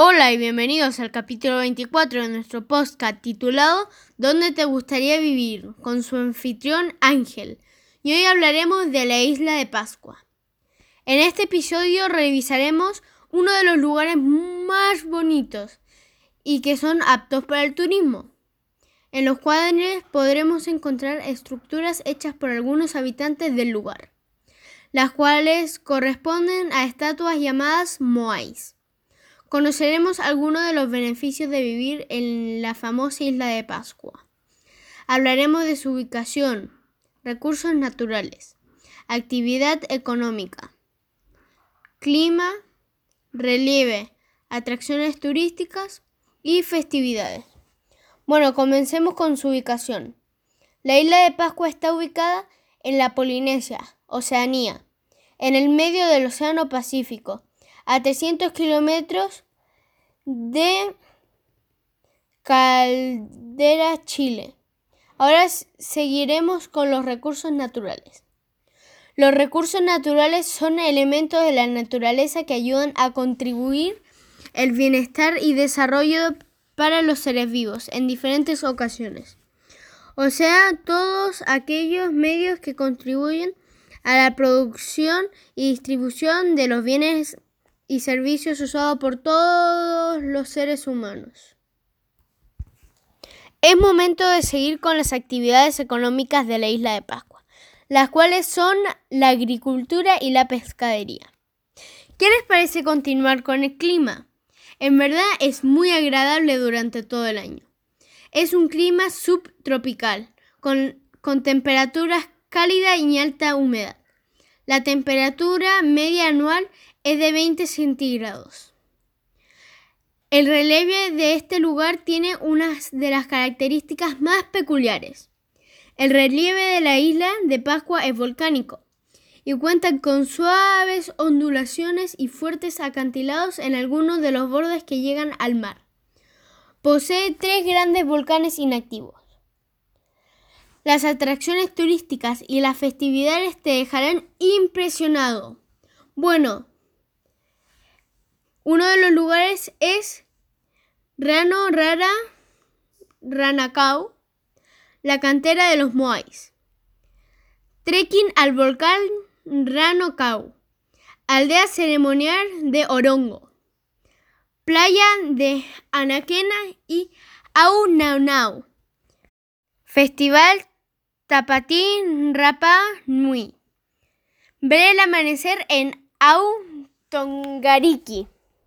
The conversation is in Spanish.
Hola y bienvenidos al capítulo 24 de nuestro podcast titulado ¿Dónde te gustaría vivir? con su anfitrión Ángel. Y hoy hablaremos de la isla de Pascua. En este episodio revisaremos uno de los lugares más bonitos y que son aptos para el turismo, en los cuales podremos encontrar estructuras hechas por algunos habitantes del lugar, las cuales corresponden a estatuas llamadas moais. Conoceremos algunos de los beneficios de vivir en la famosa isla de Pascua. Hablaremos de su ubicación, recursos naturales, actividad económica, clima, relieve, atracciones turísticas y festividades. Bueno, comencemos con su ubicación. La isla de Pascua está ubicada en la Polinesia, Oceanía, en el medio del Océano Pacífico, a 300 kilómetros de Caldera, Chile. Ahora seguiremos con los recursos naturales. Los recursos naturales son elementos de la naturaleza que ayudan a contribuir el bienestar y desarrollo para los seres vivos en diferentes ocasiones. O sea, todos aquellos medios que contribuyen a la producción y distribución de los bienes y servicios usados por todos los seres humanos. Es momento de seguir con las actividades económicas de la isla de Pascua, las cuales son la agricultura y la pescadería. ¿Qué les parece continuar con el clima? En verdad es muy agradable durante todo el año. Es un clima subtropical, con, con temperaturas cálidas y alta humedad. La temperatura media anual es de 20 centígrados. El relieve de este lugar tiene una de las características más peculiares. El relieve de la isla de Pascua es volcánico y cuenta con suaves ondulaciones y fuertes acantilados en algunos de los bordes que llegan al mar. Posee tres grandes volcanes inactivos. Las atracciones turísticas y las festividades te dejarán impresionado. Bueno, uno de los lugares es Rano Rara Ranacao, la cantera de los Moais. Trekking al volcán Rano Cau, aldea ceremonial de Orongo, playa de Anaquena y Au Festival Tapatín Rapa Nui. Ver el amanecer en Au Tongariki.